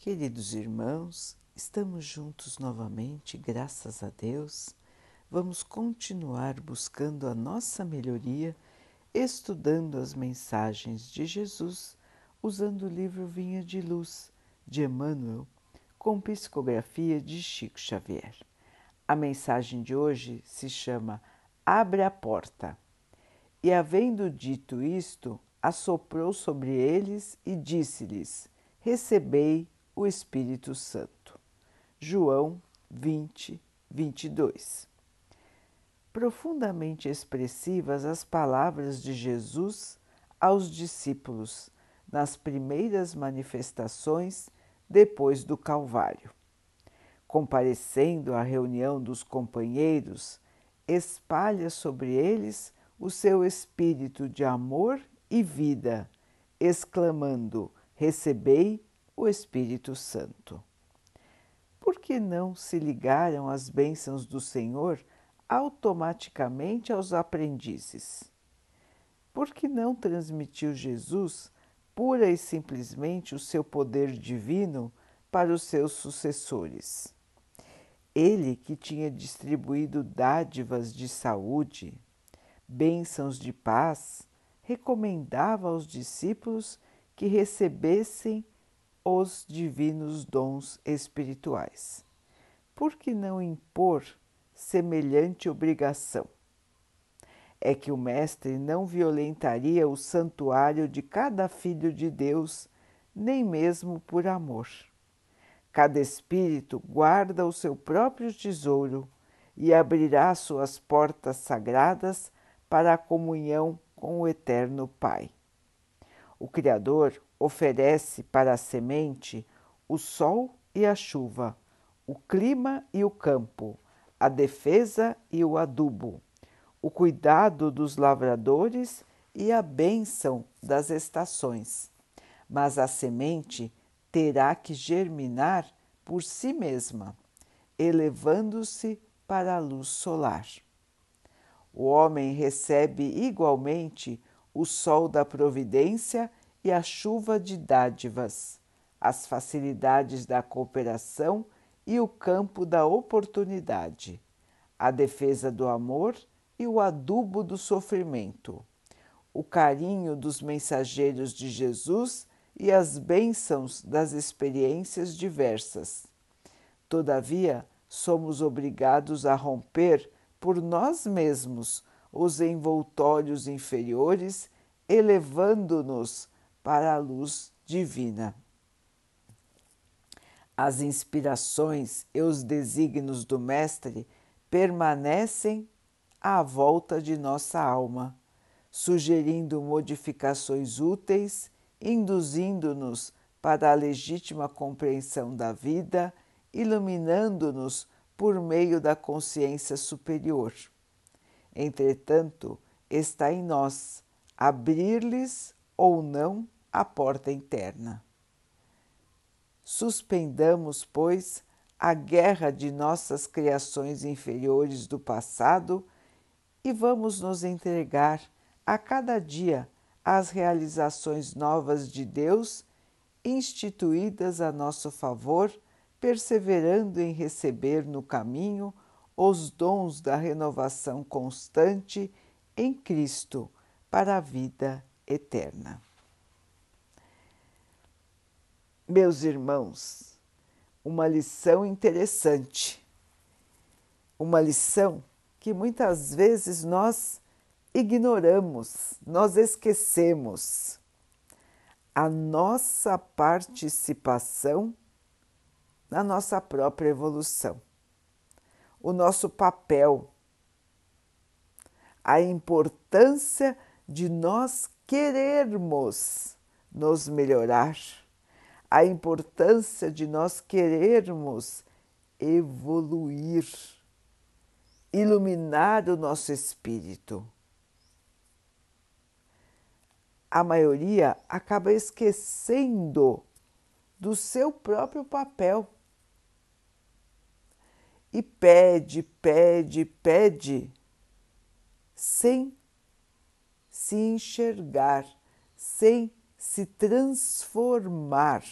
Queridos irmãos, estamos juntos novamente, graças a Deus. Vamos continuar buscando a nossa melhoria, estudando as mensagens de Jesus, usando o livro Vinha de Luz de Emmanuel, com psicografia de Chico Xavier. A mensagem de hoje se chama Abre a Porta. E havendo dito isto, assoprou sobre eles e disse-lhes: Recebei o Espírito Santo. João 20, 22. Profundamente expressivas as palavras de Jesus aos discípulos nas primeiras manifestações depois do Calvário. Comparecendo à reunião dos companheiros, espalha sobre eles o seu espírito de amor e vida, exclamando: Recebei o Espírito Santo. Por que não se ligaram as bênçãos do Senhor automaticamente aos aprendizes? Por que não transmitiu Jesus pura e simplesmente o seu poder divino para os seus sucessores? Ele que tinha distribuído dádivas de saúde, bênçãos de paz, recomendava aos discípulos que recebessem os divinos dons espirituais. Por que não impor semelhante obrigação? É que o Mestre não violentaria o santuário de cada filho de Deus, nem mesmo por amor. Cada espírito guarda o seu próprio tesouro e abrirá suas portas sagradas para a comunhão com o Eterno Pai. O Criador oferece para a semente o sol e a chuva, o clima e o campo, a defesa e o adubo, o cuidado dos lavradores e a bênção das estações. Mas a semente terá que germinar por si mesma, elevando-se para a luz solar. O homem recebe igualmente o sol da providência e a chuva de dádivas, as facilidades da cooperação e o campo da oportunidade, a defesa do amor e o adubo do sofrimento, o carinho dos mensageiros de Jesus e as bênçãos das experiências diversas. Todavia, somos obrigados a romper por nós mesmos os envoltórios inferiores, elevando-nos para a luz divina. As inspirações e os desígnios do Mestre permanecem à volta de nossa alma, sugerindo modificações úteis, induzindo-nos para a legítima compreensão da vida, iluminando-nos por meio da consciência superior. Entretanto, está em nós abrir-lhes ou não a porta interna. Suspendamos, pois, a guerra de nossas criações inferiores do passado e vamos nos entregar a cada dia às realizações novas de Deus instituídas a nosso favor, perseverando em receber no caminho os dons da renovação constante em Cristo para a vida eterna. Meus irmãos, uma lição interessante, uma lição que muitas vezes nós ignoramos, nós esquecemos. A nossa participação na nossa própria evolução, o nosso papel, a importância de nós querermos nos melhorar. A importância de nós querermos evoluir, iluminar o nosso espírito. A maioria acaba esquecendo do seu próprio papel e pede, pede, pede, sem se enxergar, sem se transformar.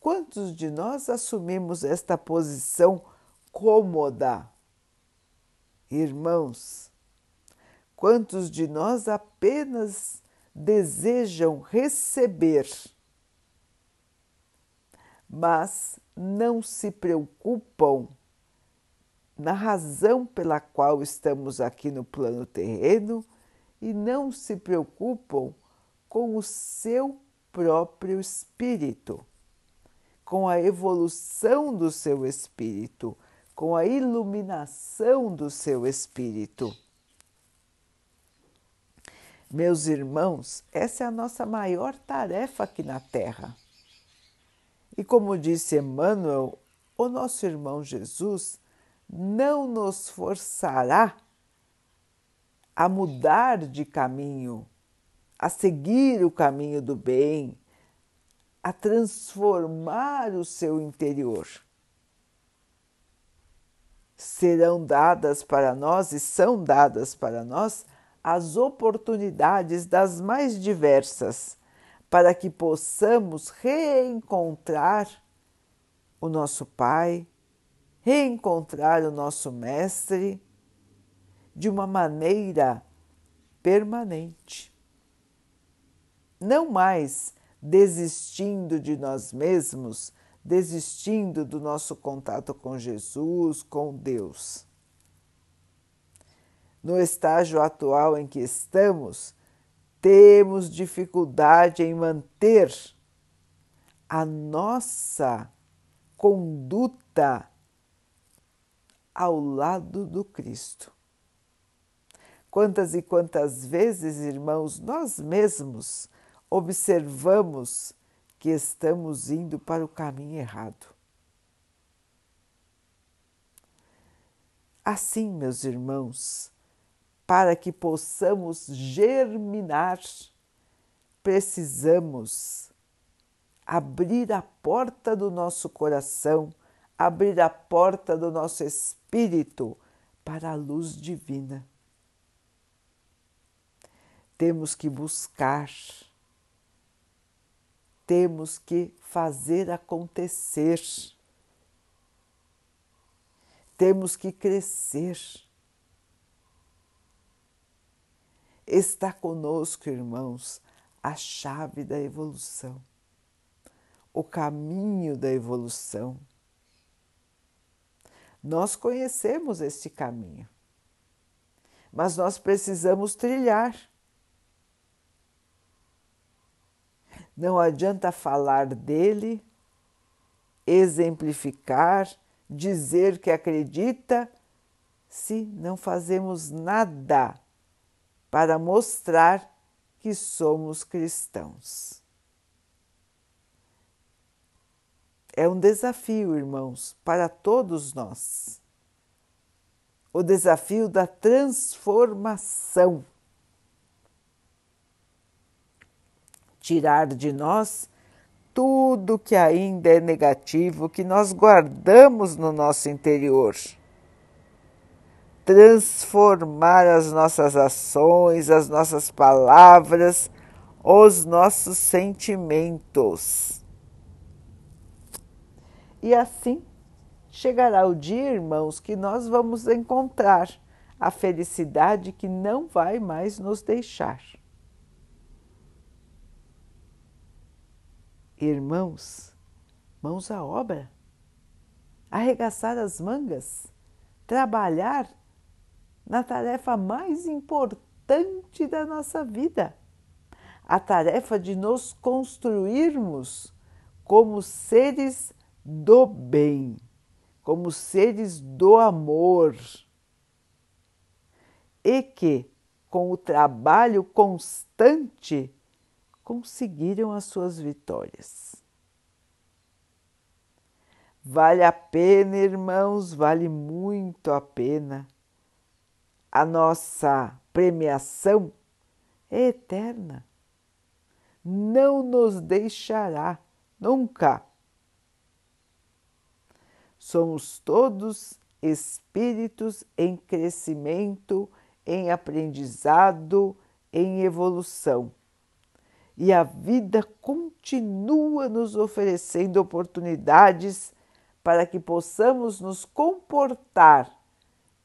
Quantos de nós assumimos esta posição cômoda? Irmãos, quantos de nós apenas desejam receber, mas não se preocupam na razão pela qual estamos aqui no plano terreno e não se preocupam com o seu próprio espírito, com a evolução do seu espírito, com a iluminação do seu espírito. Meus irmãos, essa é a nossa maior tarefa aqui na Terra. E como disse Emmanuel, o nosso irmão Jesus não nos forçará a mudar de caminho, a seguir o caminho do bem, a transformar o seu interior. Serão dadas para nós e são dadas para nós as oportunidades das mais diversas para que possamos reencontrar o nosso Pai, reencontrar o nosso Mestre de uma maneira permanente. Não mais desistindo de nós mesmos, desistindo do nosso contato com Jesus, com Deus. No estágio atual em que estamos, temos dificuldade em manter a nossa conduta ao lado do Cristo. Quantas e quantas vezes, irmãos, nós mesmos observamos que estamos indo para o caminho errado. Assim, meus irmãos, para que possamos germinar, precisamos abrir a porta do nosso coração, abrir a porta do nosso espírito para a luz divina temos que buscar, temos que fazer acontecer, temos que crescer. Está conosco, irmãos, a chave da evolução, o caminho da evolução. Nós conhecemos este caminho, mas nós precisamos trilhar. Não adianta falar dele, exemplificar, dizer que acredita, se não fazemos nada para mostrar que somos cristãos. É um desafio, irmãos, para todos nós. O desafio da transformação tirar de nós tudo que ainda é negativo, que nós guardamos no nosso interior. Transformar as nossas ações, as nossas palavras, os nossos sentimentos. E assim chegará o dia, irmãos, que nós vamos encontrar a felicidade que não vai mais nos deixar. Irmãos, mãos à obra, arregaçar as mangas, trabalhar na tarefa mais importante da nossa vida, a tarefa de nos construirmos como seres do bem, como seres do amor. E que, com o trabalho constante, conseguiram as suas vitórias. Vale a pena, irmãos, vale muito a pena. A nossa premiação é eterna. Não nos deixará nunca. Somos todos espíritos em crescimento, em aprendizado, em evolução e a vida continua nos oferecendo oportunidades para que possamos nos comportar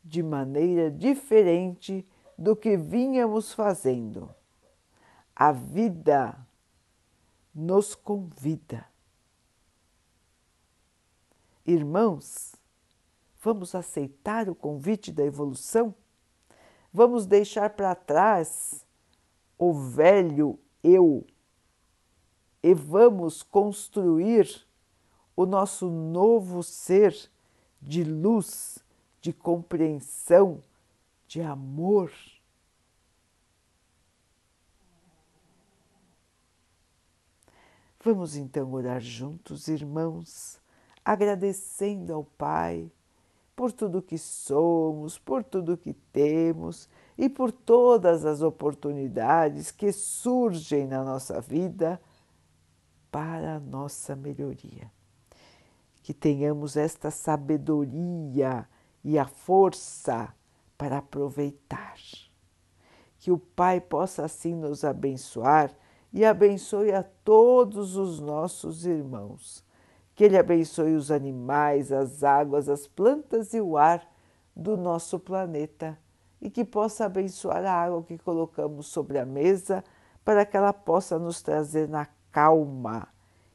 de maneira diferente do que vínhamos fazendo. A vida nos convida. Irmãos, vamos aceitar o convite da evolução? Vamos deixar para trás o velho eu e vamos construir o nosso novo ser de luz, de compreensão, de amor. Vamos então orar juntos, irmãos, agradecendo ao Pai por tudo que somos, por tudo que temos e por todas as oportunidades que surgem na nossa vida para a nossa melhoria que tenhamos esta sabedoria e a força para aproveitar. Que o Pai possa assim nos abençoar e abençoe a todos os nossos irmãos. Que Ele abençoe os animais, as águas, as plantas e o ar do nosso planeta e que possa abençoar a água que colocamos sobre a mesa para que ela possa nos trazer na calma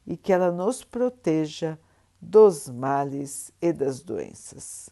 e que ela nos proteja dos males e das doenças.